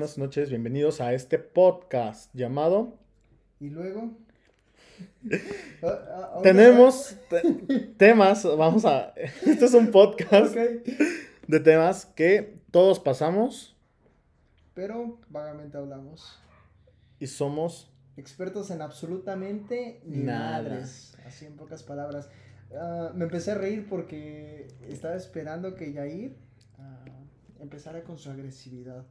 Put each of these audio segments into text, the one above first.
Buenas noches, bienvenidos a este podcast llamado. Y luego. Ah, ah, Tenemos te- temas, vamos a. Este es un podcast de temas que todos pasamos Pero vagamente hablamos. y somos. Expertos en absolutamente ni Nada. madres. Así en pocas palabras. Ah, me empecé a reír porque estaba esperando que Yair ah, empezara con su agresividad.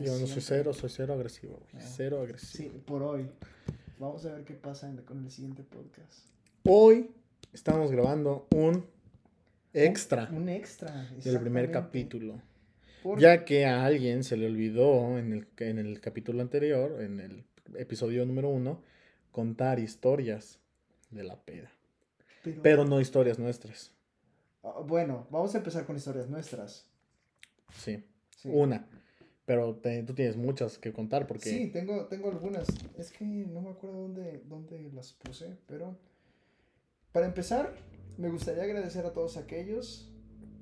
Yo no soy cero, soy cero agresivo, güey, Ah. Cero agresivo. Sí, por hoy. Vamos a ver qué pasa en- con el siguiente podcast. Hoy estamos grabando un extra Un extra. del primer capítulo. Ya que a alguien se le olvidó en el, en el capítulo anterior, en el episodio número uno, contar historias de la peda. pero- Pero no historias nuestras. Ah, bueno, vamos a empezar con historias nuestras. Sí. Sí. Una. Pero te- tú tienes muchas que contar porque. Sí, tengo, tengo algunas. Es que no me acuerdo dónde, dónde las puse, pero para empezar, me gustaría agradecer a todos aquellos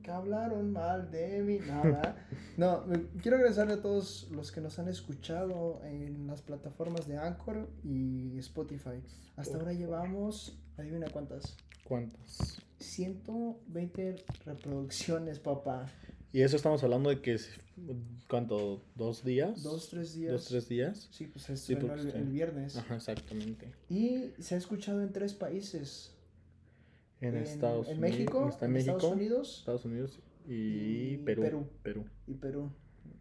que hablaron mal de mí. Nada. No, me- quiero agradecerle a todos los que nos han escuchado en las plataformas de Anchor y Spotify. Hasta ahora llevamos, adivina cuántas, ¿Cuántas? 120 reproducciones, papá. Y eso estamos hablando de que. es- ¿Cuánto? ¿Dos días? Dos, tres días. ¿Dos, tres días? Sí, pues Sí, porque el, sí. el viernes. Ajá, exactamente. Y se ha escuchado en tres países. En, Estados en Unidos. México, Está en en México, Estados Unidos Estados Unidos y, y Perú. Perú. Perú. y Perú.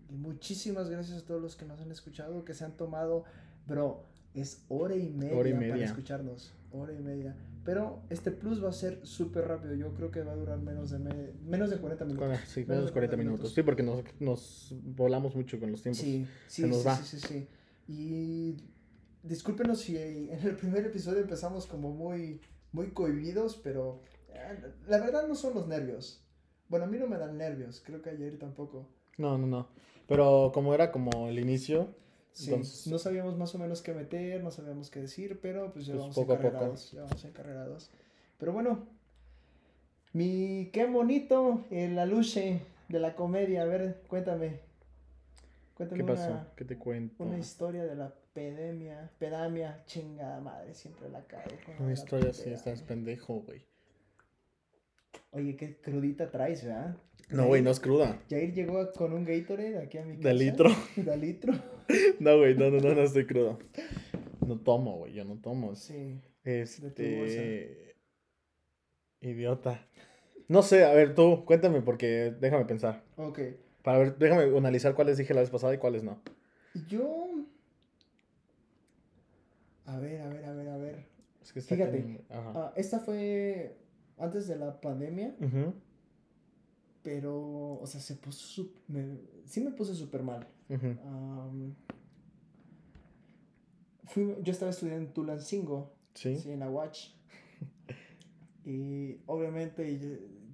Y muchísimas gracias a todos los que nos han escuchado, que se han tomado, bro, es hora y media, Hora y para escucharnos, hora y media. Pero este plus va a ser súper rápido, yo creo que va a durar menos de, me- menos de 40 minutos. Sí, Menos menos de 40 minutos. Sí, porque nos, nos volamos mucho con los tiempos. Sí, sí, se nos sí, va. sí, sí, sí. Y discúlpenos si en el primer episodio empezamos como muy, muy cohibidos, pero eh, la verdad no son los nervios. Bueno, a mí no me dan nervios, creo que ayer tampoco. No, no, no. Pero como era como el inicio, Sí, Entonces- no sabíamos más o menos qué meter, no sabíamos qué decir, pero pues ya Pues vamos poco a poco. encarrerados, ya vamos encarrerados. Pero bueno, mi qué bonito el aluche de la comedia, a ver, cuéntame. Cuéntame ¿qué pasó? una, ¿Qué te cuento? una historia de la pedemia, pedamia, chingada madre, siempre la cago. Una la historia así, estás pendejo, güey. Oye, qué crudita traes, ¿verdad? No, güey, no es cruda. Jair llegó con un Gatorade aquí a mi casa. De litro. De litro. No, güey, no, no, no, no estoy crudo. No tomo, güey, yo no tomo. Sí. Este. Idiota. No sé, a ver, tú, cuéntame porque déjame pensar. Ok. Para ver, déjame analizar cuáles dije la vez pasada y cuáles no. Yo. A ver, a ver, a ver, a ver. Es que está Fíjate, Ajá. Ah, esta fue antes de la pandemia, pero, o sea, se puso. sup- me- sí me puse súper mal. Am, fui- yo estaba estudiando en Tulancingo, Sí. sí, en la Watch. Y obviamente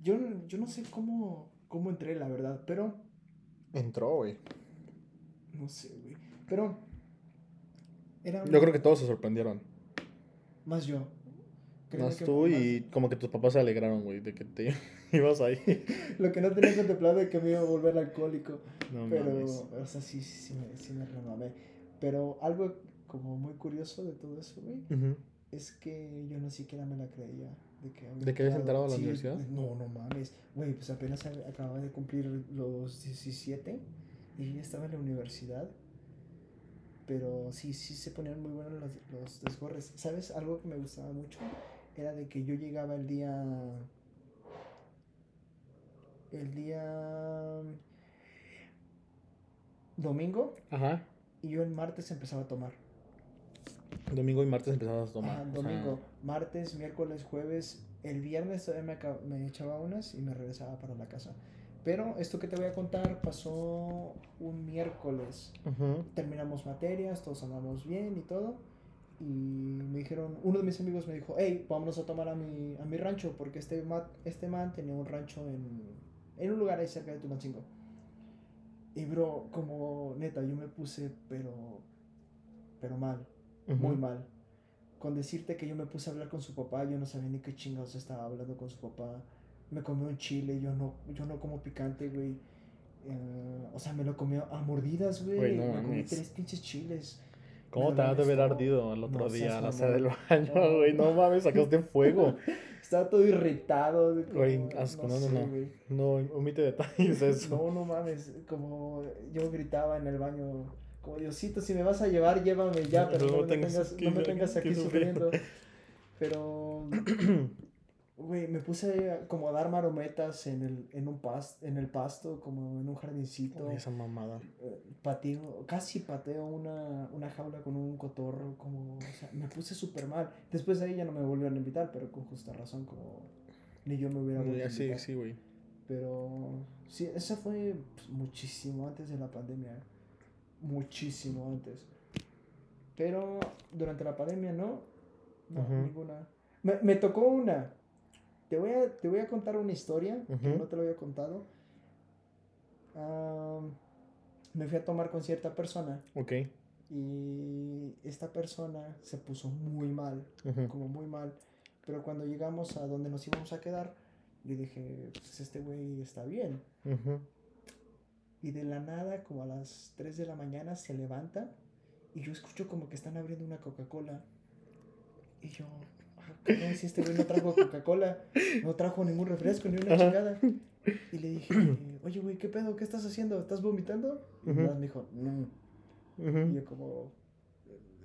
yo, yo, yo no sé cómo, cómo entré, la verdad, pero Entró, güey. no sé, güey. Pero era Yo creo que todos se sorprendieron. más yo. Más que tú más- y como que tus papás se alegraron, güey, de que te ibas ahí. Lo que no tenía contemplado de que me iba a volver alcohólico. No pero, mames. o sea, sí, sí, sí me, sí me remamé. Pero algo como muy curioso de todo eso, güey, Ujú. es que yo no siquiera me la creía. ¿De que, ¿De que habías entrado. a la Sí, universidad? No, no mames. Güey, pues apenas acababa de cumplir los 17 y ya estaba en la universidad. Pero sí, sí se ponían muy buenos los, los desgorres. ¿Sabes? Algo que me gustaba mucho era de que yo llegaba el día. El día. Domingo Ajá. y yo el martes empezaba a tomar. Domingo y martes empezabas a tomar. Ajá, o sea, domingo, martes, miércoles, jueves. El viernes todavía me, me echaba unas y me regresaba para la casa. Pero esto que te voy a contar pasó un miércoles. Terminamos materias, todos andamos bien y todo. Y me dijeron, uno de mis amigos me dijo, hey, vámonos a tomar a mi, a mi rancho, porque este, ma- este man tenía un rancho en, en un lugar ahí cerca de Tulancingo. Y bro, como neta, yo me puse, pero, pero mal muy Ujú. mal. Con decirte que yo me puse a hablar con su papá, yo no sabía ni qué chingados estaba hablando con su papá. Me comí un chile, yo no, yo no como picante, güey. eh, o sea, me lo comió a mordidas, güey. No me comí tres pinches chiles. ¿Cómo te va a ardido el otro No día seas al hacer el mamón. baño, güey? No mames, sacaste fuego. Estaba todo irritado. Güey, asco, no, no, sé, no. No, omite detalles de eso. No, no mames, como yo gritaba en el baño, como Diosito, si me vas a llevar, llévame ya, pero No me tengas tengas, aquí, no me no, tengas que aquí sufriendo. sufriendo. Pero, güey, me puse a como a dar marometas en el, en un pas, en el pasto, como en un jardincito. Uy, esa mamada. Eh, Pateo, casi pateo una, una jaula con un cotorro, como, o sea, me puse súper mal. Después de ahí ya no me volvieron a invitar, pero con justa razón, como ni yo me hubiera vuelto a Sí, invitar. sí, güey. Pero sí, esa fue pues, muchísimo antes de la pandemia. ¿eh? Muchísimo antes. Pero durante la pandemia no. No, Ujú. ninguna. Me, me tocó una. Te voy, a, te voy a contar una historia que Ujú. no te lo había contado. Am, me fui a tomar con cierta persona Ok. y esta persona se puso muy mal Ujú. como muy mal. Pero cuando llegamos a donde nos íbamos a quedar, le dije, pues este güey está bien. Ujú. Y de la nada, como a las 3 de la mañana, se levanta y yo escucho como que están abriendo una Coca-Cola. Y yo, si este güey no trajo Coca-Cola, no trajo ningún refresco ni una chingada. Y le dije, oye, güey, ¿qué pedo? ¿Qué estás haciendo? ¿Estás vomitando? Y nada más me dijo, no. Y Ujú. yo como,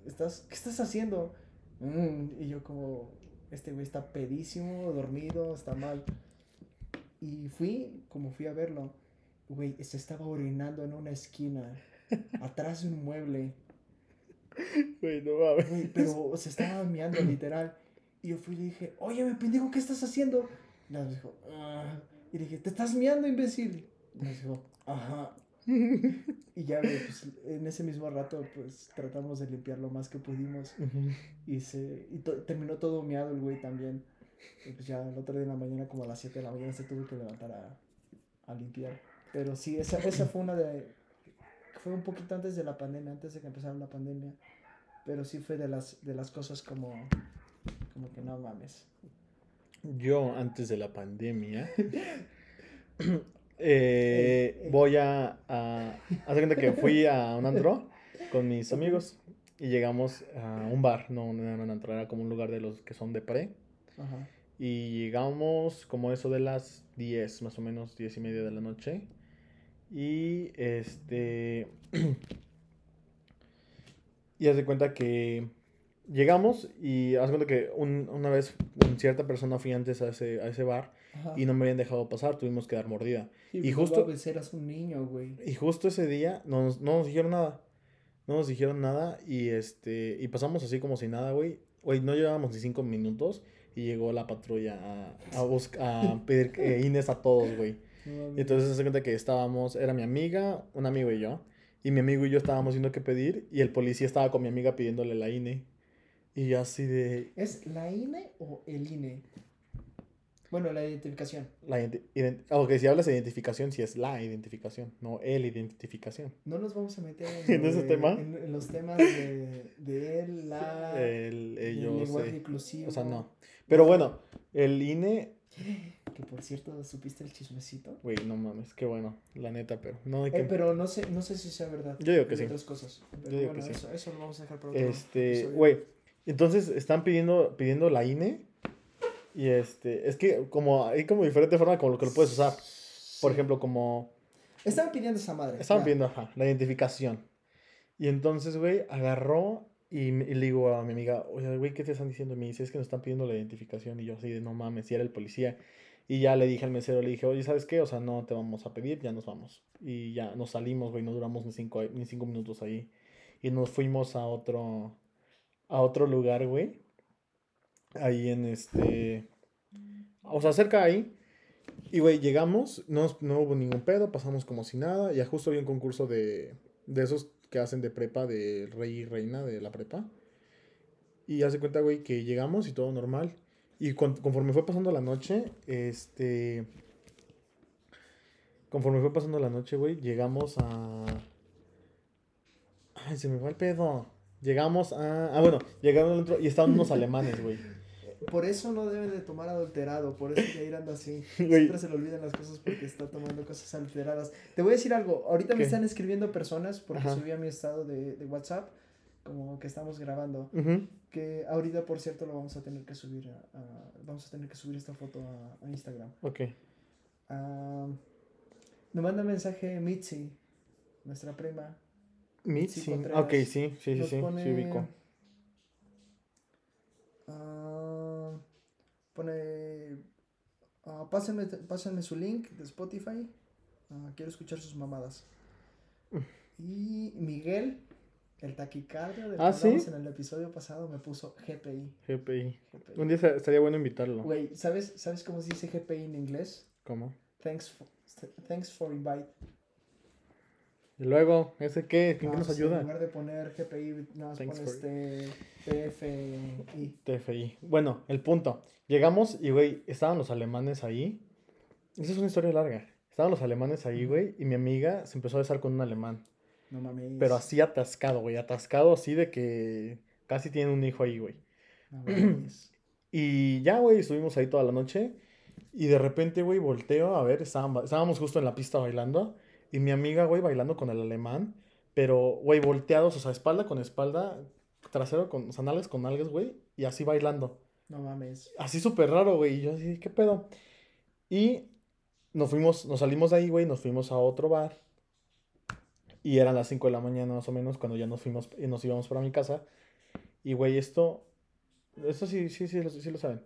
¿estás, ¿qué estás haciendo? "Mm", Y yo como, este güey está pedísimo, dormido, está mal. Y fui, como fui a verlo, güey, se estaba orinando en una esquina, atrás de un mueble, Güey, no mames. güey, pero se estaba meando literal. Y yo fui y le dije, oye, me pendejo, ¿qué estás haciendo? Y más dijo, "Ah". Y le dije, ¿te estás meando, imbécil? Y más dijo, ajá. Y ya, pues en ese mismo rato, pues tratamos de limpiar lo más que pudimos. Y, se, y to- terminó todo meado el güey también. Y pues ya el otro día en la mañana, como a las 7 de la mañana, se tuvo que levantar a, a limpiar. Pero sí, esa, esa fue una de... Fue un poquito antes de la pandemia, antes de que empezara la pandemia. Pero sí fue de las, de las cosas como... Como que no mames. Yo, antes de la pandemia, eh, Eh, eh. voy a, a... Haz cuenta que fui a un antro con mis amigos y llegamos a un bar, no, no era un antro, era como un lugar de los que son de pre. Ajá. Y llegamos como eso de las 10, más o menos 10 y media de la noche. Y este... y haz de cuenta que llegamos y haz cuenta que un- una vez cierta persona fui antes a ese, a ese bar Ajá. y no me habían dejado pasar, tuvimos que dar mordida. Sí, y pues, justo- eras un niño, güey. Y justo ese día no nos, no nos dijeron nada. No nos dijeron nada y este y pasamos así como si nada, güey. Güey, no llevábamos ni cinco minutos y llegó la patrulla a, a, a pedir eh, INES a todos, güey. No. Y entonces se hace cuenta que estábamos, era mi amiga, un amigo y yo. Y mi amigo y yo estábamos viendo qué pedir y el policía estaba con mi amiga pidiéndole la INE. Y así de... ¿Es la INE o el INE? Bueno, la identificación. La ident- ok, si hablas de identificación, si es la identificación, no el identificación. No nos vamos a meter ¿En ese de- tema? En, en los temas de, de él, la. El, ellos, lenguaje eh, inclusivo. O sea, no. Pero bueno, el INE, Que por cierto, ¿supiste el chismecito? güey, no mames, qué bueno, la neta, pero no hay que... Eh, pero no sé, no sé si sea verdad. Yo digo que sí. otras cosas. Pero Yo digo bueno, que sí. eso, eso lo vamos a dejar para otro Este, güey, entonces están pidiendo, pidiendo la INE y este, es que como hay como diferente forma como lo que lo puedes usar. Por ejemplo, como Estaban pidiendo esa madre. estaban ya. pidiendo, ajá, la identificación. Y entonces, güey, agarró y, y le digo a mi amiga, oye, güey, ¿qué te están diciendo? Y me dice, es que nos están pidiendo la identificación. Y yo así de, no mames, y era el policía. Y ya le dije al mesero, le dije, oye, ¿sabes qué? O sea, no te vamos a pedir, ya nos vamos. Y ya nos salimos, güey, no duramos ni cinco, ni cinco minutos ahí. Y nos fuimos a otro, a otro lugar, güey. Ahí en este, o sea, cerca ahí. Y, güey, llegamos, no, no hubo ningún pedo, pasamos como si nada. Ya justo había un concurso de, de esos que hacen de prepa, de rey y reina de la prepa. Y hace cuenta, güey, que llegamos y todo normal. Y con- conforme fue pasando la noche, este... Conforme fue pasando la noche, güey, llegamos a... Ay, se me va el pedo. Llegamos a... Ah, bueno, llegaron al otro y estaban unos alemanes, güey. Por eso no deben de tomar adulterado, por eso Jair anda así. Güey. Siempre se le olvidan las cosas porque está tomando cosas adulteradas. Te voy a decir algo, ahorita me están escribiendo personas porque Ajá. subí a mi estado de, de WhatsApp como que estamos grabando. Que ahorita, por cierto, lo vamos a tener que subir a, a- vamos a tener que subir esta foto a, a Instagram. Ok. Ah, me manda mensaje Mitzi, nuestra prima. Mitzi. Ah, Ok, sí, sí, sí, Nos sí, pone- sí ubico. Ah, pone. ah, pásenme, pásenme su link de Spotify. Ah, quiero escuchar sus mamadas. Y Miguel, el taquicardio del que Ah, ¿sí? en el episodio pasado, me puso GPI. GPI. GPI. Un día esta- estaría bueno invitarlo. Güey, ¿sabes, ¿sabes cómo se dice GPI en inglés? ¿Cómo? Thanks for, thanks for invite. Y luego, ¿ese qué? ¿Quién Ah, nos pues, En ayuda? lugar de poner GPI, nada más este PFI. TFI. Bueno, el punto. Llegamos y, güey, estaban los alemanes ahí. Esa es una historia larga. Estaban los alemanes ahí, güey, y mi amiga se empezó a besar con un alemán. No mames. Pero así atascado, güey. Atascado así de que casi tienen un hijo ahí, güey. No mames. Y ya, güey, estuvimos ahí toda la noche. Y de repente, güey, volteo a ver, estábamos justo en la pista bailando. Y mi amiga, güey, bailando con el alemán. Pero, güey, volteados, o sea, espalda con espalda, trasero con, o sea, nalgas con nalgas, güey. Y así bailando. No mames. Así súper raro, güey. Y yo así, ¿qué pedo? Y nos fuimos, nos salimos de ahí, güey, nos fuimos a otro bar. Y eran las 5 de la mañana más o menos cuando ya nos fuimos y nos íbamos para mi casa. Y, güey, esto, esto sí, sí, sí, lo- sí lo saben.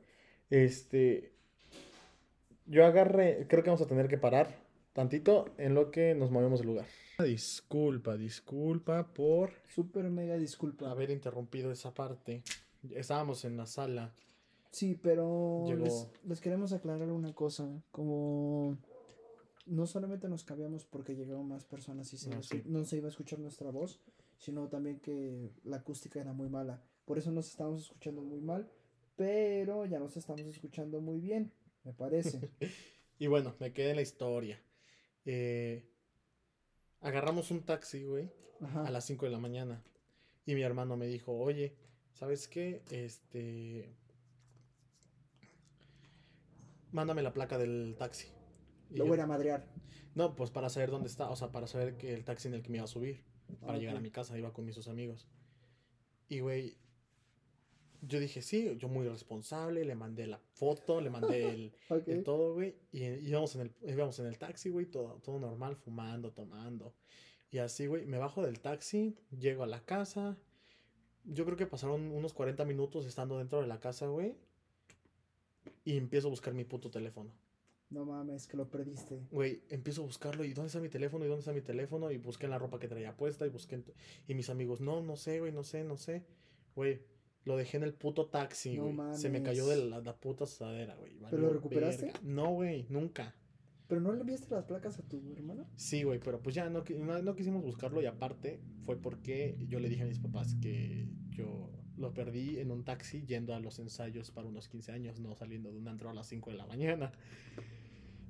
Este, yo agarré, creo que vamos a tener que parar tantito en lo que nos movemos del lugar. Disculpa, disculpa por Súper mega disculpa. haber interrumpido esa parte. Estábamos en la sala. Sí, pero Llegó- les, les queremos aclarar una cosa. Como no solamente nos cambiamos porque llegaron más personas y se No, iba a escu- sí. no se iba a escuchar nuestra voz, sino también que la acústica era muy mala. Por eso nos estábamos escuchando muy mal, pero ya nos estamos escuchando muy bien, me parece. Y bueno, me quedé en la historia. Eh, agarramos un taxi, güey, Ajá. a las 5 de la mañana. Y mi hermano me dijo, oye, ¿sabes qué? Este... Mándame la placa del taxi. Y Lo yo, voy a madrear. No, pues para saber dónde está, o sea, para saber que el taxi en el que me iba a subir, para llegar a mi casa, iba con mis dos amigos. Y, güey, yo dije, sí, yo muy responsable, le mandé la foto, le mandé el, todo, güey. Y íbamos en el, íbamos en el taxi, güey, todo, todo normal, fumando, tomando. Y así, güey, me bajo del taxi, llego a la casa. Yo creo que pasaron unos 40 minutos estando dentro de la casa, güey. Y empiezo a buscar mi puto teléfono. No mames, que lo perdiste. Güey, empiezo a buscarlo y ¿dónde está mi teléfono? ¿Y dónde está mi teléfono? Y busqué en la ropa que traía puesta y busqué en Y mis amigos, no, no sé, güey, no sé, no sé. Güey, lo dejé en el puto taxi, No güey. Se me cayó de la, la puta asadera, güey. ¿Pero lo recuperaste? verga. No, güey, nunca. ¿Pero no le enviaste las placas a tu hermano? Sí, güey, pero pues ya no, no, no quisimos buscarlo y aparte fue porque yo le dije a mis papás que yo lo perdí en un taxi yendo a los ensayos para unos 15 años, no saliendo de un antro a las 5 de la mañana.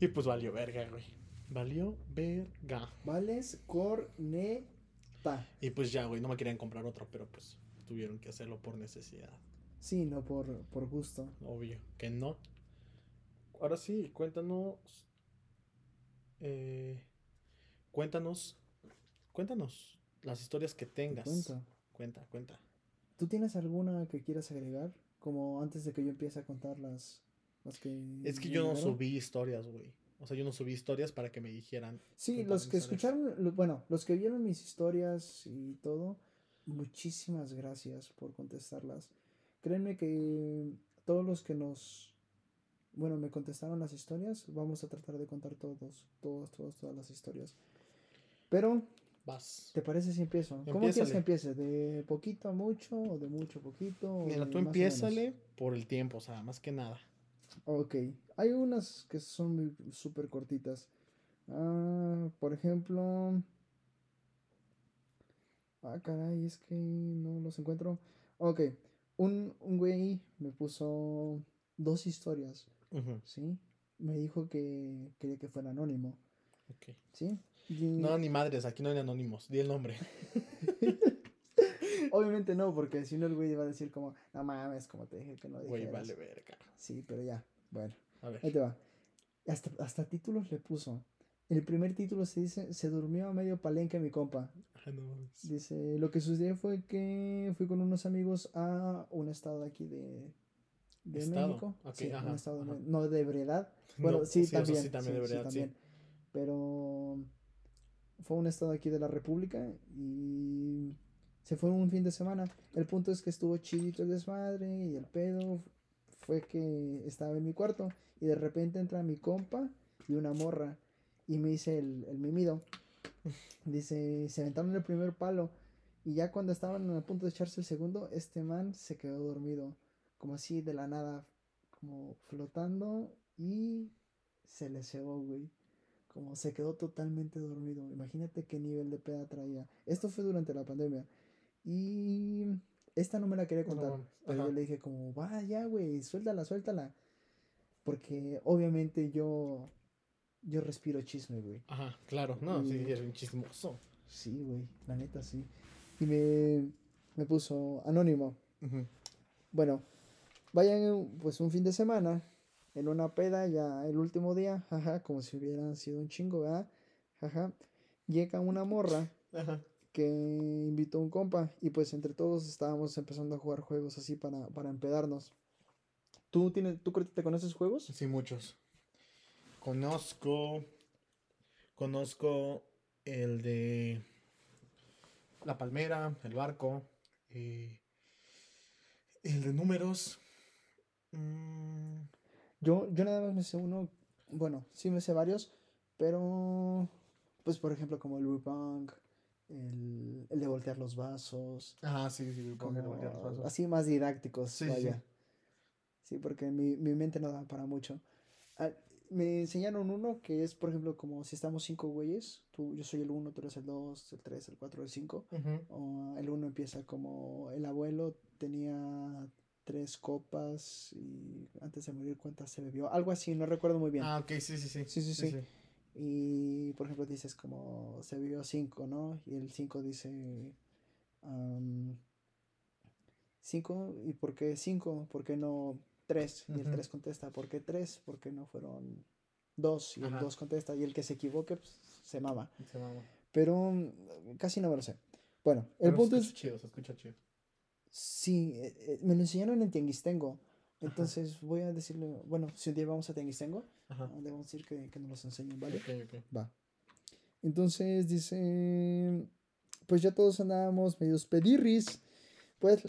Y pues valió verga, güey. Valió verga. Vales corneta. Y pues ya, güey, no me querían comprar otro, pero pues tuvieron que hacerlo por necesidad. Sí, no por, por gusto. Obvio que no. Ahora sí, cuéntanos. eh, cuéntanos. Cuéntanos las historias que Te tengas. cuento. Cuenta, cuenta. ¿Tú tienes alguna que quieras agregar? Como antes de que yo empiece a contar las, las que... Es que yo no subí historias, güey. O sea, yo no subí historias para que me dijeran. Sí, los que historias. escucharon, bueno, los que vieron mis historias y todo, muchísimas gracias por contestarlas. Créanme que todos los que nos, bueno, me contestaron las historias, vamos a tratar de contar todos, todos, todos, todas las historias. Pero, Vas. ¿te parece si empiezo? ¿Cómo quieres que empiece? ¿De poquito a mucho o de mucho a poquito? Mira, tú empiézale por el tiempo, o sea, más que nada. Ok, hay unas que son súper cortitas. Ah, por ejemplo... Ah, caray, es que no los encuentro. Ok, un, un güey me puso dos historias, ¿sí? Me dijo que quería que fuera anónimo, ok. ¿sí? Y- No, ni madres, aquí no hay anónimos. Di el nombre. Obviamente no, porque si no el güey iba a decir como, no mames, como te dije que no Güey, dijeras". vale verga. Sí, pero ya, bueno, A ver. ahí te va. Hasta, hasta títulos le puso. El primer título se dice, se durmió a medio palenque mi compa. Ah, no. Dice, lo que sucedió fue que fui con unos amigos a un estado de aquí de, de ¿Estado? México. Sí, ajá, un estado de no de ebriedad. Bueno, No, sí, o sea, también. Sí, también de verdad, sí. también. Pero fue un estado aquí de la República y se fue un fin de semana. El punto es que estuvo chidito el desmadre y el pedo fue que estaba en mi cuarto y de repente entra mi compa y una morra y me dice el, el mimido. Dice, se aventaron el primer palo y ya cuando estaban a punto de echarse el segundo, este man se quedó dormido, como así de la nada, como flotando y se le cebó, güey. Como se quedó totalmente dormido. Imagínate qué nivel de peda traía. Esto fue durante la pandemia. Y esta no me la quería contar. pero ajá. yo le dije como, va ya, güey, suéltala, suéltala. Porque obviamente yo, yo respiro chisme, güey. Ajá, claro. No, sí, eres un chismoso. Sí, güey, la neta sí. Y me, me puso anónimo. Bueno, vayan pues un fin de semana en una peda ya el último día, jaja, como si hubiera sido un chingo, ¿verdad? Jaja. Llega una morra Ajá. que invitó a un compa y pues entre todos estábamos empezando a jugar juegos así para, para empedarnos. ¿Tú, tienes, ¿Tú te conoces juegos? Sí, muchos. Conozco. Conozco el de. La palmera, el barco. eh, el de números. mm, Yo, yo nada más me sé uno, bueno, sí me sé varios, pero pues por ejemplo como el Rupunk, el, el de voltear los vasos, Ah, sí, sí, el como de voltear los vasos. así más didácticos, Sí, sí, vaya. sí. Sí, porque mi, mi mente no da para mucho. Ah, me enseñaron uno que es, por ejemplo, como si estamos cinco güeyes, tú, yo soy el uno, tú eres el dos, el tres, el cuatro, el cinco. O el uno empieza como el abuelo tenía tres copas y antes de morir cuántas se bebió. Algo así, no recuerdo muy bien. Ah, ok, sí, sí, sí. Sí, sí, sí. Y por ejemplo dices como se bebió cinco, ¿no? Y el cinco dice am, cinco, ¿y por qué cinco? ¿Por qué no tres? Y el Ujú. tres contesta, ¿por qué tres? ¿Por qué no fueron dos? Y el Ajá. dos contesta, y el que se equivoque, pues se mama. Se mama. Pero mm, casi no me lo sé. Bueno, el Pero punto se es, chido, se escucha chido. sí, eh, eh, me lo enseñaron en Tianguistengo. Entonces voy a decirle, bueno, si un día vamos a Tianguistengo, Ajá. ah, debemos decir que, que nos los enseñen, ¿vale? Ok, ok. Va. Entonces dice, pues ya todos andábamos medios pedirris, pues,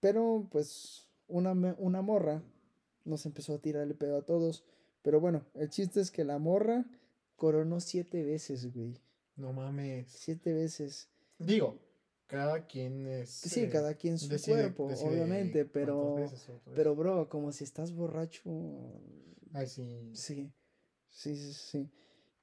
pero pues una, una morra nos empezó a tirar el pedo a todos. Pero bueno, el chiste es que la morra coronó siete veces, güey. No mames. Siete veces. Digo, cada quien es. Sí, eh, cada quien su decide- cuerpo, decide obviamente, pero, veces pero bro, como si estás borracho, Ay, sí. Sí, sí, sí, sí.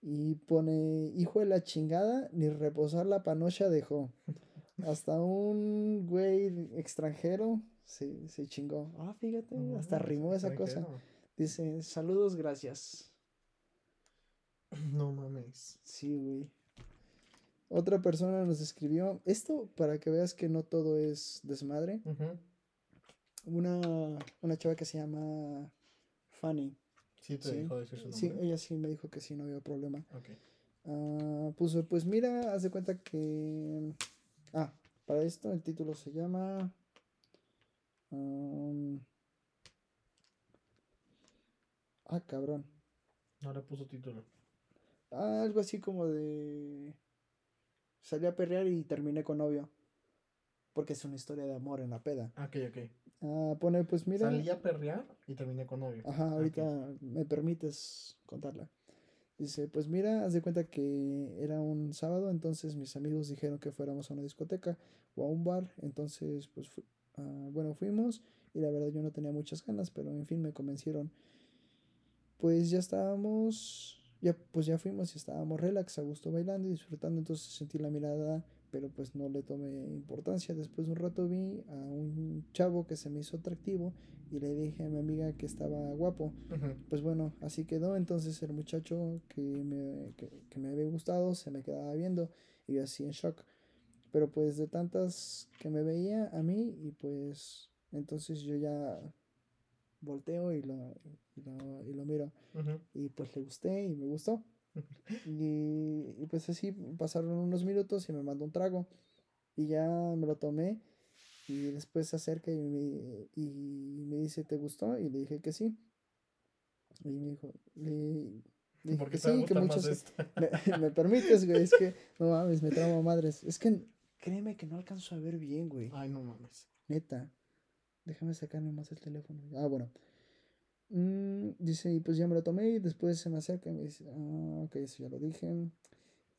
Y pone, hijo de la chingada, ni reposar la panocha dejó. Hasta un güey extranjero se, se chingó. Ah, fíjate, hasta rimó esa cosa. Dice, saludos, gracias. No mames. Sí, güey. Otra persona nos escribió, esto para que veas que no todo es desmadre. Una, una chava que se llama Fanny. Sí, te Sí. dejó decir su Sí, nombre. ella sí me dijo que sí, no había problema. Ok. Ah, puso, pues mira, haz de cuenta que... Ah, para esto el título se llama... um, Ah, cabrón. No le puso título. Ah, algo así como de... Salí a perrear y terminé con novio. Porque es una historia de amor en la peda. Ah, ok, ok. Ah, pone, pues mira... Salí a perrear y terminé con novio. Ajá, Ah, ahorita me permites contarla. Dice, pues mira, haz de cuenta que era un sábado, entonces mis amigos dijeron que fuéramos a una discoteca o a un bar, entonces pues ah, bueno, fuimos y la verdad yo no tenía muchas ganas, pero en fin me convencieron. Pues ya estábamos, ya pues ya fuimos y estábamos relax, a gusto bailando y disfrutando, entonces sentí la mirada, pero pues no le tomé importancia. Después de un rato vi a un chavo que se me hizo atractivo y le dije a mi amiga que estaba guapo. Pues bueno, así quedó. Entonces el muchacho que me, que, que me había gustado se me quedaba viendo y yo así en shock. Pero pues de tantas que me veía a mí y pues entonces yo ya volteo y lo, y lo, y lo miro. Y pues le gusté y me gustó. Y, y pues así pasaron unos minutos y me mandó un trago. Y ya me lo tomé. Y después se acerca y me, y me dice, ¿te gustó? Y le dije que sí. Y me dijo, le, le dije Porque que te sí, que. Me, me permites, güey, es que no mames, me tramo madres. Es que créeme que no alcanzo a ver bien, güey. Ay, no mames. Neta. Déjame sacarme más el teléfono. Ah, bueno. Mm, dice, y pues ya me lo tomé y después se me acerca y me dice, ah, ok, eso ya lo dije.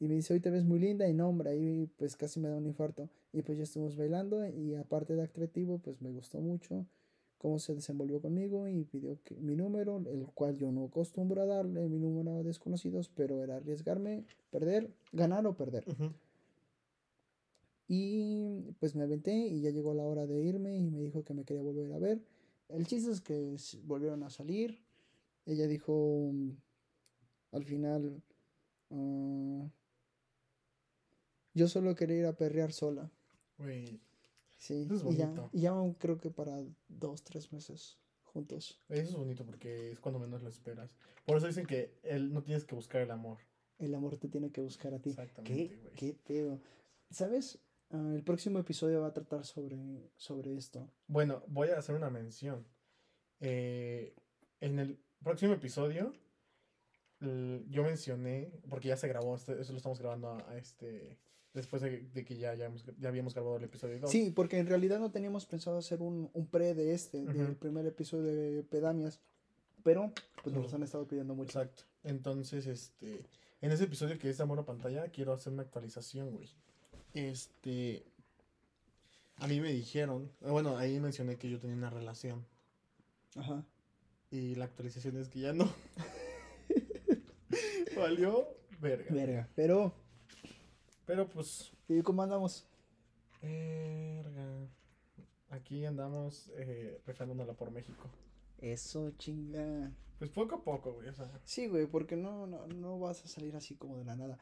Y me dice, hoy te ves muy linda y no, hombre, ahí pues casi me da un infarto. Y pues ya estuvimos bailando y aparte de atractivo, pues me gustó mucho cómo se desenvolvió conmigo y pidió que, mi número, el cual yo no acostumbro a darle mi número a desconocidos, pero era arriesgarme, perder, ganar o perder. Ujú. Y pues me aventé y ya llegó la hora de irme y me dijo que me quería volver a ver. El chiste es que volvieron a salir. Ella dijo mm, al final, ah, yo solo quería ir a perrear sola. Güey, Sí, Eso es y ya, bonito. y ya creo que para dos, tres meses juntos. eso es bonito porque es cuando menos lo esperas. Por eso dicen que él no tienes que buscar el amor. El amor te tiene que buscar a ti. Exactamente, ¿Qué, güey. qué pedo? ¿Sabes? Ah, el próximo episodio va a tratar sobre, sobre esto. Bueno, voy a hacer una mención. Eh, en el próximo episodio, yo mencioné, porque ya se grabó, este- eso lo estamos grabando a, a este, después de, de que ya, ya, hemos- ya habíamos grabado el episodio 2. Sí, porque en realidad no teníamos pensado hacer un, un pre de este, del Ujú. primer episodio de Pedamias. Pero, pues nos han estado pidiendo mucho. Exacto. Entonces, este, en ese episodio que es amor a pantalla, quiero hacer una actualización, güey. Este, a mí me dijeron, bueno, ahí mencioné que yo tenía una relación Ajá. y la actualización es que ya no. Valió verga. Verga. Pero, Pero pues, ¿y cómo andamos? verga. Aquí andamos eh, por México. Eso, chinga. Pues poco a poco, güey, o sea. Sí, güey, porque no, no, no vas a salir así como de la nada.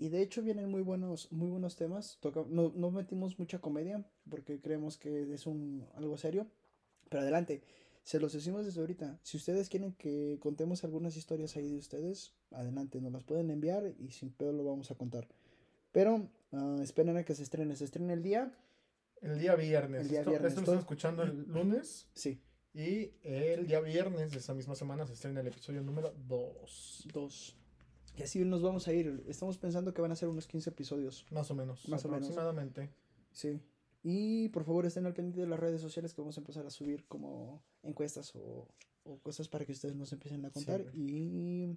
Y de hecho vienen muy buenos, muy buenos temas. Toca, no, no metimos mucha comedia porque creemos que es un algo serio. Pero adelante, se los decimos desde ahorita. Si ustedes quieren que contemos algunas historias ahí de ustedes, adelante, nos las pueden enviar y sin pedo lo vamos a contar. Pero ah, esperen a que se estrene. Se estrena el día. El día viernes. El día esto, viernes, esto lo están escuchando el lunes. Sí, Y el día viernes de esa misma semana se estrena el episodio número 2. dos. Y así nos vamos a ir. Estamos pensando que van a ser unos 15 episodios. Más o menos. Más o menos. aproximadamente. Sí. Y por favor estén al pendiente de las redes sociales que vamos a empezar a subir como encuestas o, o cosas para que ustedes nos empiecen a contar y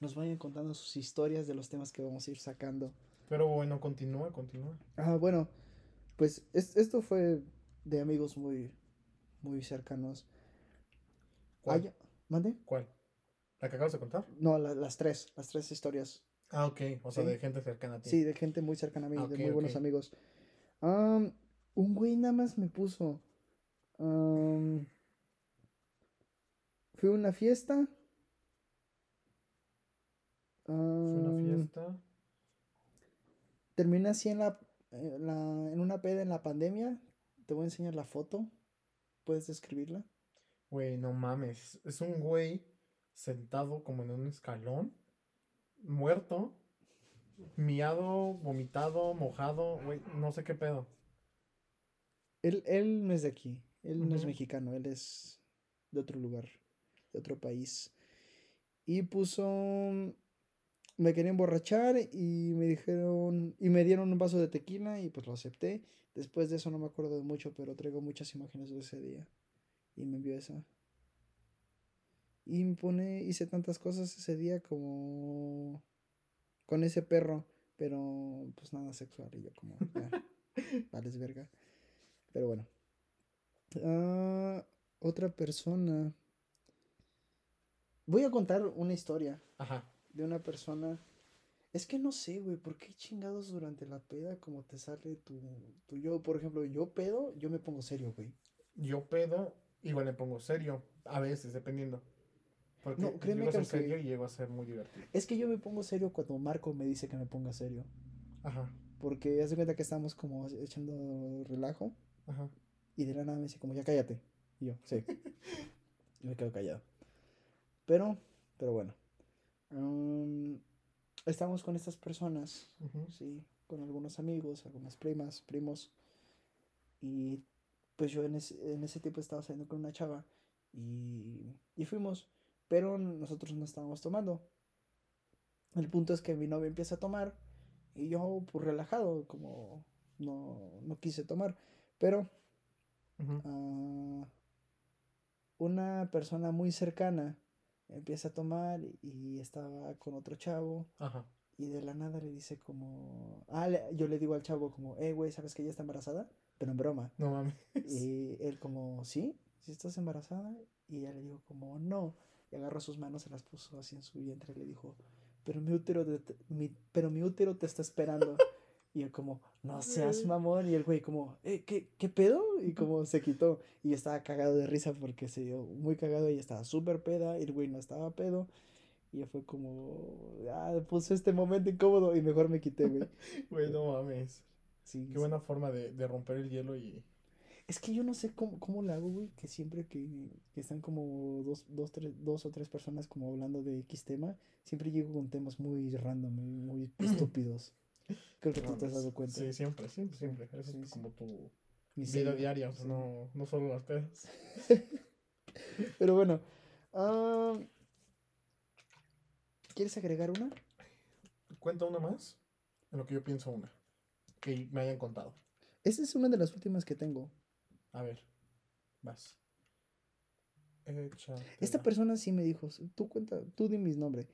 nos vayan contando sus historias de los temas que vamos a ir sacando. Pero bueno, continúa, continúa. Ah, bueno, pues es- esto fue de amigos muy, muy cercanos. ¿Cuál? Ay, ¿Mande? ¿Cuál? ¿La que acabas de contar? No, la- las tres, las tres historias. Ah, ok. O sea, Sí. de gente cercana a ti. Sí, de gente muy cercana a mí, Ah, de muy buenos amigos. Am, un güey nada más me puso. fui a una fiesta. Fue una fiesta. terminé así en la, en la- en una peda en la pandemia. Te voy a enseñar la foto. ¿Puedes describirla? Güey, no mames. Es un güey sentado como en un escalón, muerto, miado, vomitado, mojado, güey, no sé qué pedo. Él, él no es de aquí. Él no es mexicano. Él es de otro lugar, de otro país. Y puso. Me quería emborrachar y me dijeron. Y me dieron un vaso de tequila y pues lo acepté. Después de eso no me acuerdo de mucho, pero traigo muchas imágenes de ese día. Y me envió esa. Y me pone. Hice tantas cosas ese día como. Con ese perro. Pero pues nada sexual. Y yo como. "Ya, vales verga. Pero bueno. Ah, otra persona. Voy a contar una historia Ajá. de una persona. Es que no sé, güey, ¿por qué chingados durante la peda como te sale tu, tu yo? Por ejemplo, yo pedo, yo me pongo serio, güey. Yo pedo, igual me pongo serio, a veces, dependiendo. Porque No, créeme que serio y a ser muy divertido. Es que yo me pongo serio cuando Marco me dice que me ponga serio. Ajá. Porque haz de cuenta que estábamos como echando relajo. Ajá. Y de la nada me dice como, ya cállate. Y yo, sí. y me quedo callado. Pero, pero bueno. Um, estamos con estas personas, sí, con algunos amigos, algunas primas, primos. Y pues yo en ese, en ese tiempo estaba saliendo con una chava y, y fuimos, pero nosotros no estábamos tomando. El punto es que mi novia empieza a tomar y yo pues relajado, como no, no quise tomar. Pero ah, una persona muy cercana empieza a tomar y estaba con otro chavo Ajá. y de la nada le dice como, ah, le- yo le digo al chavo como, eh, güey, ¿sabes que ella está embarazada? Pero en broma. No mames. Y él como, ¿sí? ¿Sí estás embarazada? Y ella le dijo como, no. Y agarró sus manos, se las puso así en su vientre y le dijo, pero mi útero, te- mi, pero mi útero te está esperando. Y él como, no seas mamón. Y el güey como, eh, ¿qué, ¿qué pedo? Y como se quitó. Y yo estaba cagado de risa porque se dio muy cagado y estaba súper peda. Y el güey no estaba pedo. Y yo fue como, ah, puse este momento incómodo y mejor me quité, güey. Güey, no mames. Sí, Qué sí. buena forma de, de romper el hielo y. Es que yo no sé cómo, cómo le hago, güey, que siempre que, que están como dos, dos, tres, dos o tres personas como hablando de X tema, siempre llego con temas muy random, y muy estúpidos. Creo que tú te has dado cuenta. Sí, siempre, siempre, siempre. Eso sí, es sí. como tu Mi vida diaria, o sea, sí. no, no solo las pedas. Pero bueno, ah, ¿quieres agregar una? Cuenta una más, en lo que yo pienso una. Que me hayan contado. Esta es una de las últimas que tengo. A ver, vas. Échatela. Esta persona sí me dijo, tú cuenta, tú di mis nombre.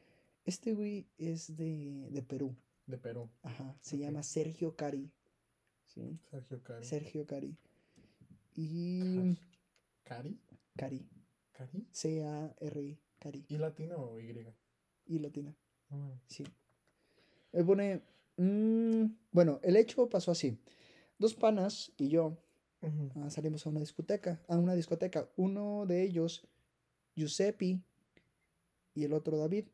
Este güey es de, de Perú. De Perú. Ajá, se llama Sergio Cari. ¿Sí? Sergio Cari. Sergio Cari. Y... Cari. Cari. Cari. C-A-R-I. Cari. ¿Y latina o Y? Y latina. Mames. Sí. Él pone. mm, bueno, el hecho pasó así. Dos panas y yo Ah, salimos a una discoteca. A una discoteca. Uno de ellos, Giuseppe, y el otro David.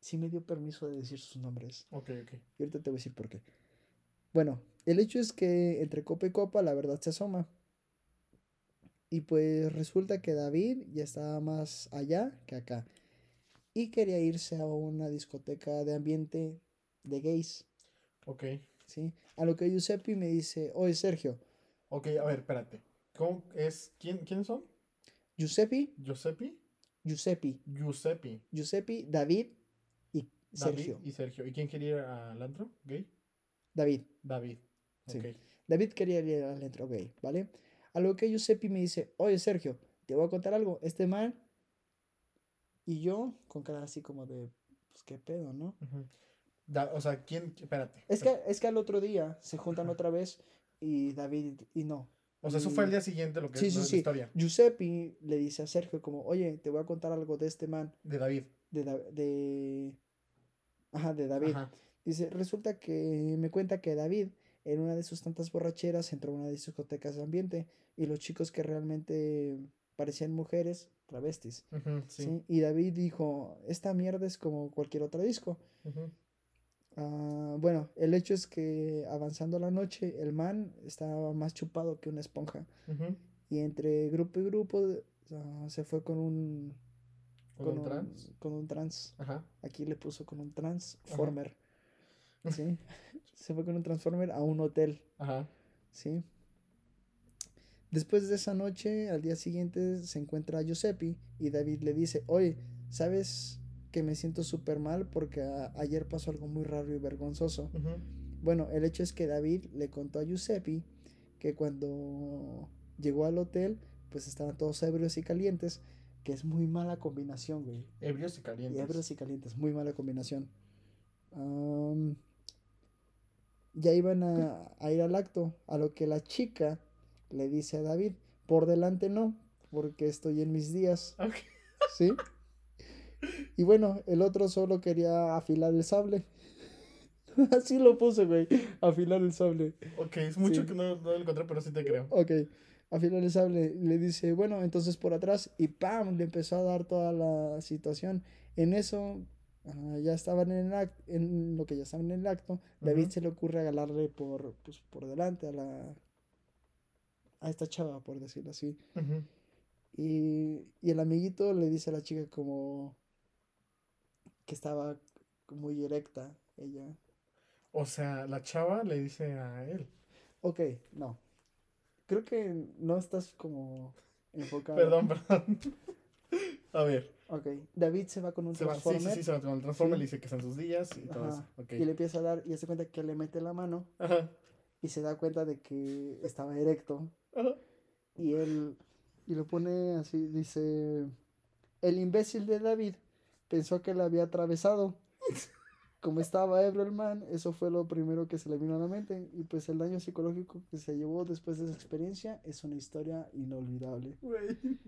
Sí me dio permiso de decir sus nombres. Ok, ok. Y ahorita te voy a decir por qué. Bueno, el hecho es que entre copa y copa la verdad se asoma. Y pues resulta que David ya estaba más allá que acá. Y quería irse a una discoteca de ambiente de gays. Ok. ¿sí? A lo que Giuseppe me dice, oye Sergio, Ok, a ver, espérate. ¿Cómo es? ¿Quién, ¿Quiénes son? Giuseppe, Giuseppe. Giuseppe, Giuseppe. Giuseppe, David y David Sergio. y Sergio. ¿Y quién quería ir al antro? ¿Gay? David. David. Sí. Ok. David quería ir al intro gay, ¿vale? A lo que Giuseppe me dice, oye Sergio, te voy a contar algo. Este man y yo con cara así como de, pues qué pedo, ¿no? Da- o sea, ¿quién? Espérate. Es que, es que al otro día se juntan otra vez y David y no. O sea, eso fue el día siguiente lo que Sí, es sí, sí. historia Giuseppe le dice a Sergio como, oye, te voy a contar algo de este man, de David. de, Da- de... Ajá, de David. Ajá. Dice, resulta que me cuenta que David en una de sus tantas borracheras entró a una de sus discotecas de ambiente y los chicos que realmente parecían mujeres, travestis. Sí. ¿sí? Y David dijo, esta mierda es como cualquier otro disco. Ujú. Ah, bueno, el hecho es que avanzando la noche, el man estaba más chupado que una esponja. Y entre grupo y grupo ah, se fue con un... ¿Con un trans? Con un trans. Ajá. Aquí le puso con un transformer. ¿Sí? se fue con un transformer a un hotel. Ajá. ¿Sí? Después de esa noche, al día siguiente, se encuentra a Giuseppe y David le dice, oye, ¿sabes que me siento súper mal porque ayer pasó algo muy raro y vergonzoso? Bueno, el hecho es que David le contó a Giuseppe que cuando llegó al hotel, pues estaban todos ebrios y calientes, que es muy mala combinación, güey. Ebrios y Y calientes. ebrios y calientes, muy mala combinación. Ya iban a, a ir al acto, a lo que la chica le dice a David, por delante no, porque estoy en mis días. ¿sí? Y bueno, el otro solo quería afilar el sable. Así lo puse, güey, afilar el sable. Ok, es mucho Sí. que no, no lo encontré, pero sí te creo. Ok, afilar el sable. Le dice, bueno, entonces por atrás. Y ¡pam! Le empezó a dar toda la situación. En eso, ah, ya estaban en, el act- en lo que ya estaban en el acto, David se le ocurre regalarle por, pues, por delante a la a esta chava, por decirlo así. Y, y el amiguito le dice a la chica como que estaba muy erecta ella. O sea, la chava le dice a él. Ok, no. Creo que no estás como enfocado. Perdón, perdón. A ver, Ok, David se va con un se va, sí, sí, transformer sí, se va con el Transformer, Sí. le dice que están sus días y todo eso. Y le empieza a dar y se cuenta que le mete la mano Ajá. y se da cuenta de que estaba erecto Ajá. y él y lo pone así, dice, el imbécil de David pensó que la había atravesado. Como estaba ebrio el man, eso fue lo primero que se le vino a la mente. Y pues el daño psicológico que se llevó después de esa experiencia es una historia inolvidable.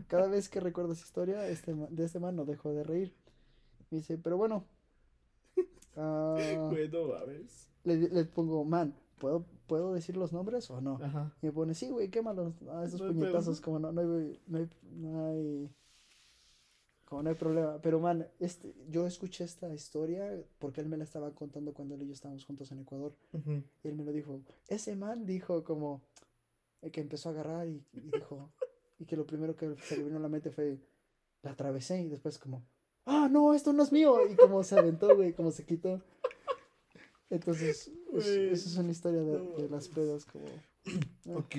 Cada vez que recuerdo esa historia este, de este man no dejo de reír. Me dice, pero bueno. ah, Güey, no mames. le, le pongo, man, ¿puedo, ¿puedo decir los nombres o no? Ajá. Y me pone, sí, güey, quémalos. A esos No puñetazos, como no, no hay, no hay, no hay- como no hay problema. Pero, man, este, yo escuché esta historia porque él me la estaba contando cuando él y yo estábamos juntos en Ecuador. Y él me lo dijo. Ese man dijo como eh, que empezó a agarrar y, y dijo. Y que lo primero que se le vino a la mente fue. La atravesé y después como. ¡Ah, no! Esto no es mío. Y como se aventó, güey, como se quitó. Entonces, es- esa es una historia de, las pedas como. ah. Ok.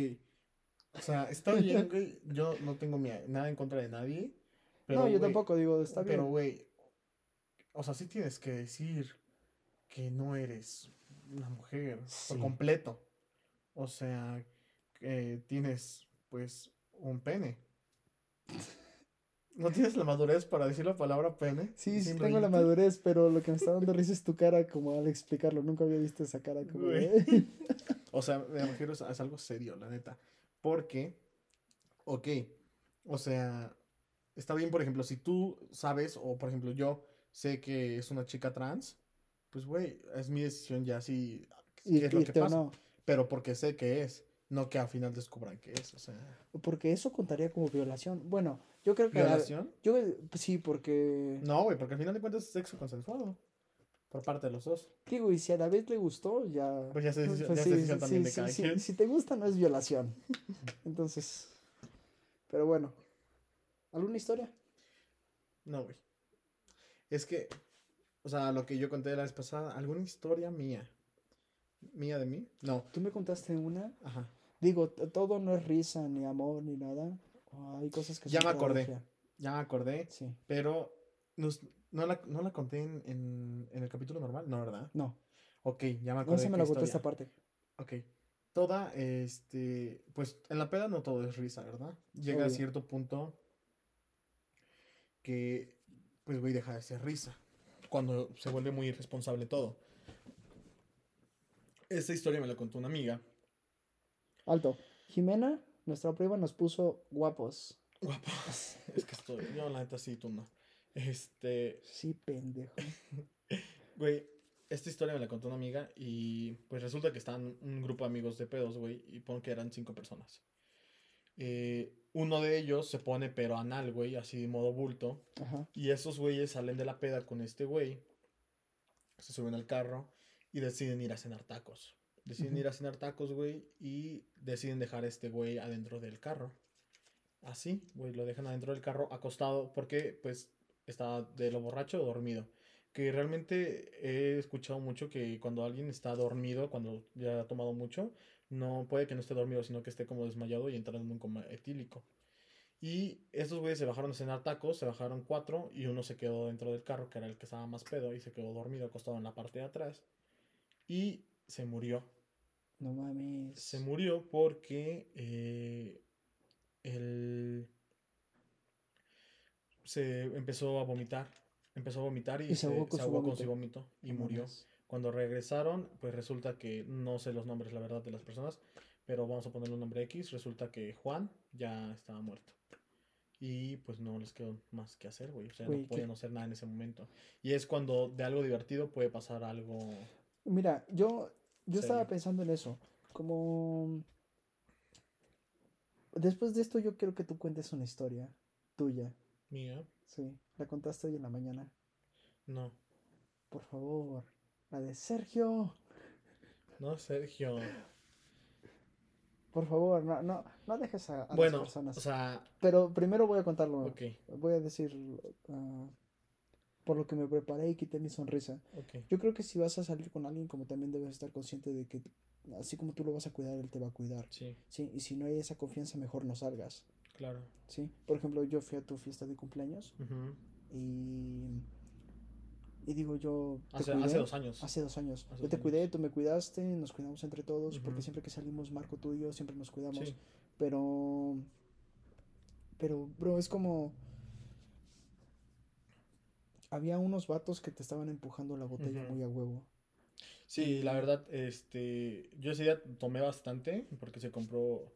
O sea, está bien, güey. Yo no tengo nada en contra de nadie. Pero, no, yo tampoco digo, está bien. Pero, güey, o sea, sí tienes que decir que no eres una mujer Sí. por completo. O sea, que tienes, pues, un pene. ¿No tienes la madurez para decir la palabra pene? Sí, sí tengo la madurez, pero lo que me está dando risa es tu cara como al explicarlo. Nunca había visto esa cara como de... O sea, me refiero a es algo serio, la neta. Porque, ok, o sea, está bien, por ejemplo, si tú sabes, o por ejemplo, yo sé que es una chica trans, pues, güey, es mi decisión ya si y qué es lo que pasa. no. Pero porque sé que es, no que al final descubran que es, o sea, Porque eso contaría como violación. Bueno, yo creo que... violación. Yo sí, porque... No, güey, porque al final de cuentas es sexo consensuado. Por parte de los dos. Digo, y si a David le gustó, ya... Pues ya se pues decisión, ya sí, se sí, también sí, de cada quien. Si te gusta, no es violación. Entonces... Pero bueno. ¿Alguna historia? No, güey. Es que, o sea, lo que yo conté la vez pasada, alguna historia mía. ¿Mía de mí? No. Tú me contaste una. Ajá. Digo, todo no es risa, ni amor, ni nada. Hay cosas que Ya me acordé. Ya me acordé. Sí. Pero nos- no, la, no la conté en, en, en el capítulo normal, ¿no, verdad? No, Ok, ya me no acordé. se me la contó esta parte. Ok. Toda, este, pues en la peda no todo es risa, ¿verdad? Llega a cierto punto que, pues, güey, deja de ser risa. Cuando se vuelve muy irresponsable todo. Esta historia me la contó una amiga. Alto. Jimena, nuestra prima, nos puso guapos. Guapa. Es que estoy, yo la neta sí, tú no. Este, Sí, pendejo. güey, esta historia me la contó una amiga y pues resulta que están un grupo de amigos de pedos, güey, y pon que eran cinco personas. Eh, uno de ellos se pone pero anal, güey, así de modo bulto. Ajá. Y esos güeyes salen de la peda con este güey. Se suben al carro y deciden ir a cenar tacos. Deciden ir a cenar tacos, güey, y deciden dejar a este güey adentro del carro. Así, güey, lo dejan adentro del carro acostado porque, pues, está de lo borracho o dormido. Que realmente he escuchado mucho que cuando alguien está dormido, cuando ya ha tomado mucho, no puede que no esté dormido, sino que esté como desmayado y entrando en un coma etílico. Y estos güeyes se bajaron a cenar tacos, se bajaron cuatro y uno se quedó dentro del carro, que era el que estaba más pedo, y se quedó dormido acostado en la parte de atrás. Y se murió. No mames. Se murió porque eh, él se empezó a vomitar. Empezó a vomitar y, Y se ahogó con su ahogó con su vómito. vómito y No murió. mames. Cuando regresaron, pues resulta que no sé los nombres, la verdad, de las personas, pero vamos a ponerle un nombre X. Resulta que Juan ya estaba muerto. Y pues no les quedó más que hacer, güey. O sea, Güey, no podían hacer nada en ese momento. Y es cuando de algo divertido puede pasar algo. Mira, yo, yo estaba pensando en eso. Como. Después de esto, yo quiero que tú cuentes una historia tuya. Mía. Sí, la contaste hoy en la mañana. No. Por favor. La de Sergio. No, Sergio. Por favor, no, no, no dejes a, a Bueno, las personas. o sea, Pero primero voy a contarlo. Voy a decir ah, por lo que me preparé y quité mi sonrisa. ok. Yo creo que si vas a salir con alguien, como también debes estar consciente de que así como tú lo vas a cuidar, él te va a cuidar. Sí, Sí, y si no hay esa confianza, mejor no salgas. claro. Sí, por ejemplo, yo fui a tu fiesta de cumpleaños y, y digo yo, te hace, cuidé hace dos años. hace dos años. Hace yo te cuidé, tú me cuidaste, nos cuidamos entre todos, porque siempre que salimos, Marco, tú y yo, siempre nos cuidamos. Sí, Pero, pero, bro, es como... Había unos vatos que te estaban empujando la botella muy a huevo. sí, la verdad, este, yo ese día tomé bastante porque se compró,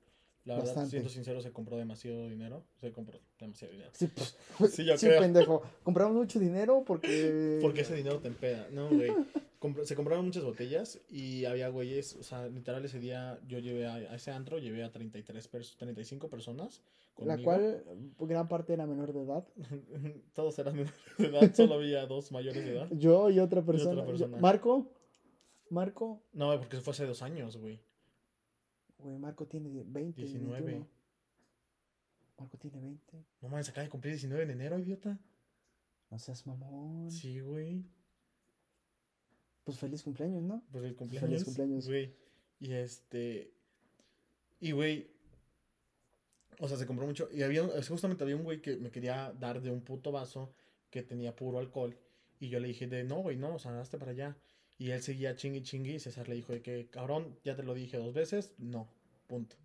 la verdad, Bastante. siendo sincero, se compró demasiado dinero, se compró demasiado dinero. Sí, pues, Sí, yo sí, creo. pendejo. Compramos mucho dinero porque... Porque ese dinero te empeda. No, güey. Compr- se compraron muchas botellas y había güeyes, o sea, literal ese día yo llevé a, a ese antro, llevé a 33 pers 35 personas. La cual gran parte era menor de edad. Todos eran menores de edad, solo había dos mayores de edad. Yo y otra persona. Marco. Marco. No, porque fue hace dos años, güey. Güey, Marco tiene 20, 19. 21. Marco tiene 20. No mames, acaba de cumplir 19 de enero, idiota. No seas mamón. Sí, güey. Pues feliz cumpleaños, ¿no? Pues el cumpleaños. Feliz cumpleaños. Güey. Y este. Y güey. O sea, se compró mucho. Y había, justamente había un güey que me quería dar de un puto vaso que tenía puro alcohol. Y yo le dije de no, güey, no, o sea, hazte para allá. Y él seguía chingui chingui. Y César le dijo de que, cabrón, ya te lo dije dos veces. No, punto.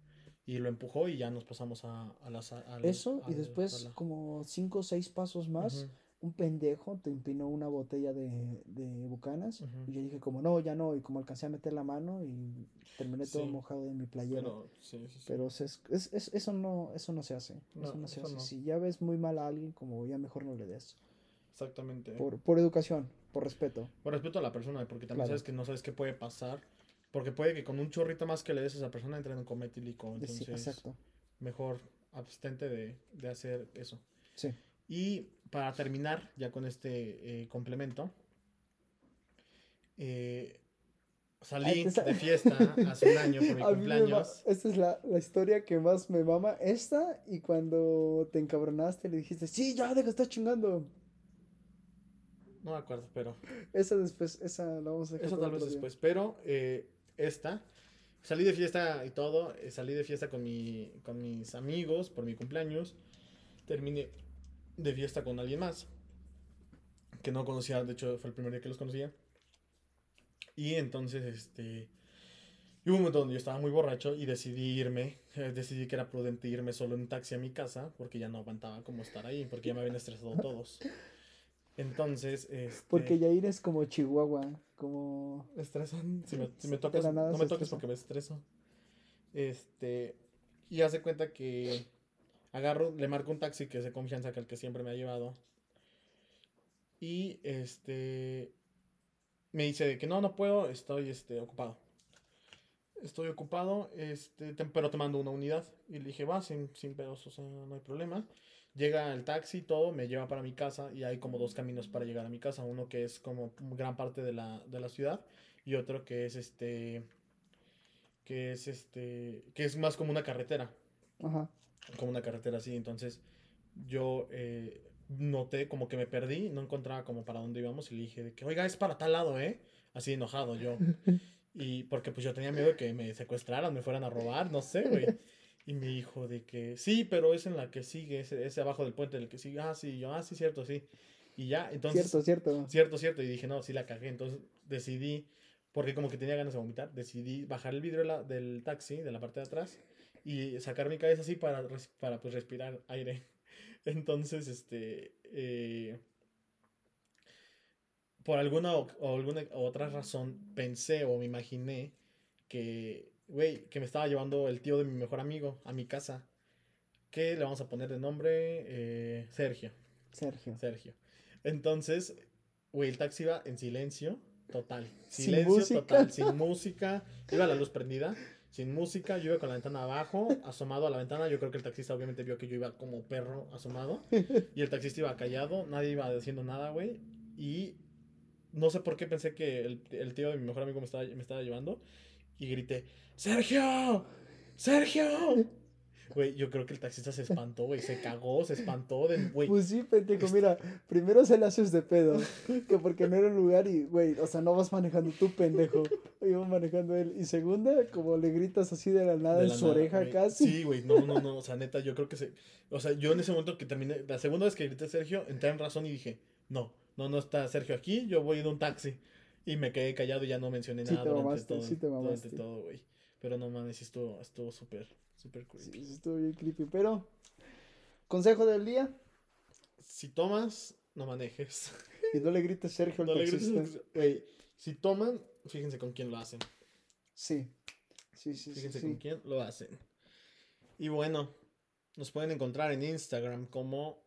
Y lo empujó y ya nos pasamos a, a la sa- al- Eso, y después, la- como 5 o 6 pasos más, Ujú. un pendejo te empinó una botella de, de bucanas. Ujú. Y yo dije, como no, ya no. Y como alcancé a meter la mano y terminé todo Sí. mojado de mi playera. Pero, sí, sí. Pero se- es, es- eso, no, eso no se hace. No, eso no se eso hace. no. Si ya ves muy mal a alguien, como ya mejor no le des. Exactamente. Por, por educación, por respeto. Por respeto a la persona, porque también Claro. sabes que no sabes qué puede pasar. Porque puede que con un chorrito más que le des a esa persona entre en un coma etílico. De- sí, Entonces, exacto. mejor abstente de, de hacer eso. Sí. Y para terminar, ya con este eh, complemento, eh, salí de fiesta hace un año por mi cumpleaños. Esta es la, la historia que más me mama. Esta y cuando te encabronaste le dijiste, sí, ya, deja de estar chingando. No me acuerdo, pero Esa después, esa la vamos a dejar eso tal vez después. Pero eh, esta, salí de fiesta y todo. eh, salí de fiesta con, mi, con mis amigos por mi cumpleaños. Terminé de fiesta con alguien más. Que no conocía, de hecho fue el primer día que los conocía. Y entonces, este... Y hubo un momento donde yo estaba muy borracho y decidí irme. eh, decidí que era prudente irme solo en taxi a mi casa porque ya no aguantaba como estar ahí, porque ya me habían estresado todos. Entonces, este... Porque Yair es como Chihuahua, como... Estresan. Si me, si me tocas, no me toques estresa. porque me estreso. Este. Y hace cuenta que agarro, le marco un taxi que es de confianza que el que siempre me ha llevado. Y este. Me dice que no, no puedo, estoy este, ocupado. Estoy ocupado, este, te- pero te mando una unidad. Y le dije, va, sin, sin pedos, o sea, no hay problema. Llega el taxi, todo, me lleva para mi casa y hay como dos caminos para llegar a mi casa. Uno que es como gran parte de la, de la ciudad y otro que es este, que es este, que es más como una carretera, Ajá. como una carretera así. Entonces yo eh, noté como que me perdí, no encontraba como para dónde íbamos y le dije de que, oiga, es para tal lado, ¿eh? Así enojado yo. Y porque pues yo tenía miedo de que me secuestraran, me fueran a robar, no sé, güey. Y me dijo de que sí, pero es en la que sigue, ese, ese abajo del puente, el que sigue. Ah, sí, yo, ah, sí, cierto, sí. Y ya, entonces. cierto, cierto. Cierto, cierto. Y dije, no, sí la cagué. Entonces decidí, porque como que tenía ganas de vomitar, decidí bajar el vidrio de la- del taxi, de la parte de atrás, y sacar mi cabeza así para, para pues respirar aire. Entonces, este, eh, por alguna o, o alguna otra razón pensé o me imaginé que, güey, que me estaba llevando el tío de mi mejor amigo a mi casa. Que le vamos a poner de nombre eh, Sergio. Sergio. Sergio. Entonces, güey, el taxi iba en silencio total. Sin Silencio música. total, sin música. Iba la luz prendida, sin música. Yo iba con la ventana abajo, asomado a la ventana. Yo creo que el taxista obviamente vio que yo iba como perro asomado. Y el taxista iba callado, nadie iba diciendo nada, güey. Y no sé por qué pensé que el, el tío de mi mejor amigo me estaba, me estaba llevando. Y grité, ¡Sergio! ¡Sergio! Güey, yo creo que el taxista se espantó, güey. Se cagó, se espantó de, güey. Pues sí, pendejo, mira, primero se le haces de pedo, que porque no era un lugar y, güey, o sea, no vas manejando tú, pendejo, iba manejando él. Y segunda, como le gritas así de la nada de en la su nada, oreja casi. Sí, güey, no, no, no, o sea, neta, yo creo que se... O sea, yo en ese momento que terminé, la segunda vez que grité Sergio, entré en razón y dije, no, no, no está Sergio aquí, yo voy en un taxi. Y me quedé callado y ya no mencioné Sí nada te durante mamaste, todo, sí te durante todo, güey. Pero no mames, estuvo, estuvo súper, súper creepy. sí, estuvo bien creepy, pero, consejo del día, Si tomas, no manejes. y no le grites Sergio al No le grites, taxista. Güey, si toman, fíjense con quién lo hacen. Sí, sí, sí, sí, Fíjense sí. con quién lo hacen. Y bueno, nos pueden encontrar en Instagram como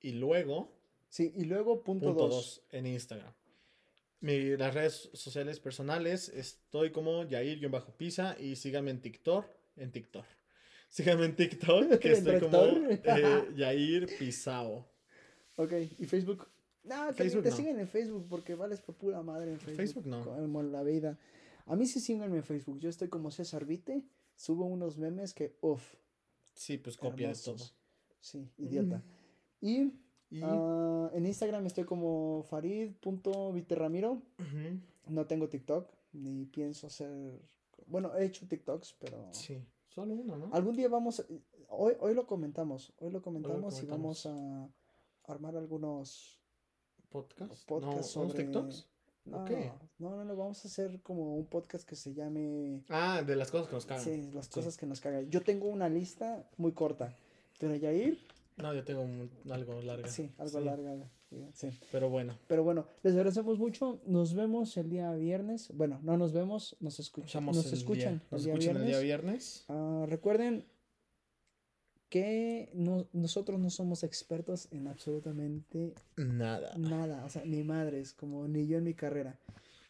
y luego Sí, y luego punto, punto dos. 2 en Instagram. Mi, las redes sociales personales estoy como Yair-Pisa y síganme en TikTok. En TikTok. Síganme en TikTok, que ¿En estoy como eh, Yair Pisao. Ok, ¿y Facebook? No, que Facebook te no. siguen en Facebook porque vales por pura madre en Facebook. Facebook no. Como la vida. A mí sí síganme en Facebook. Yo estoy como César Vite. Subo unos memes que, uff, Sí, pues copia de todo. Sí, idiota. Y, Y ah, en Instagram estoy como farid.viterramiro. ujú, No tengo TikTok, ni pienso hacer... Bueno, he hecho TikToks, pero... sí, solo uno, ¿no? Algún día vamos... a- Hoy, hoy lo comentamos. Hoy lo comentamos y comentamos. vamos a armar algunos... Podcast. podcast no, ¿unos sobre- TikToks? No, qué? no, no, no, vamos a hacer como un podcast que se llame... Ah, de las cosas que nos cagan. Sí, las Sí. cosas que nos cagan. Yo tengo una lista muy corta, pero Yair, No, yo tengo un- algo larga. sí, algo Sí, larga. Sí. Pero bueno, Pero bueno, les agradecemos mucho. Nos vemos el día viernes. Bueno, no nos vemos, nos escuchamos Nos escuchan día, nos el día escuchan el día viernes. Ah, recuerden que no- nosotros no somos expertos en absolutamente Nada. nada, o sea, ni madres, como ni yo en mi carrera.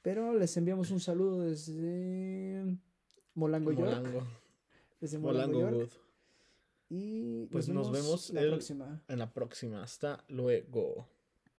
Pero les enviamos un saludo desde Molango, York. Molango. Desde Molango, Molango York. Good. Y Pues nos vemos la el- próxima. En la próxima. Hasta luego.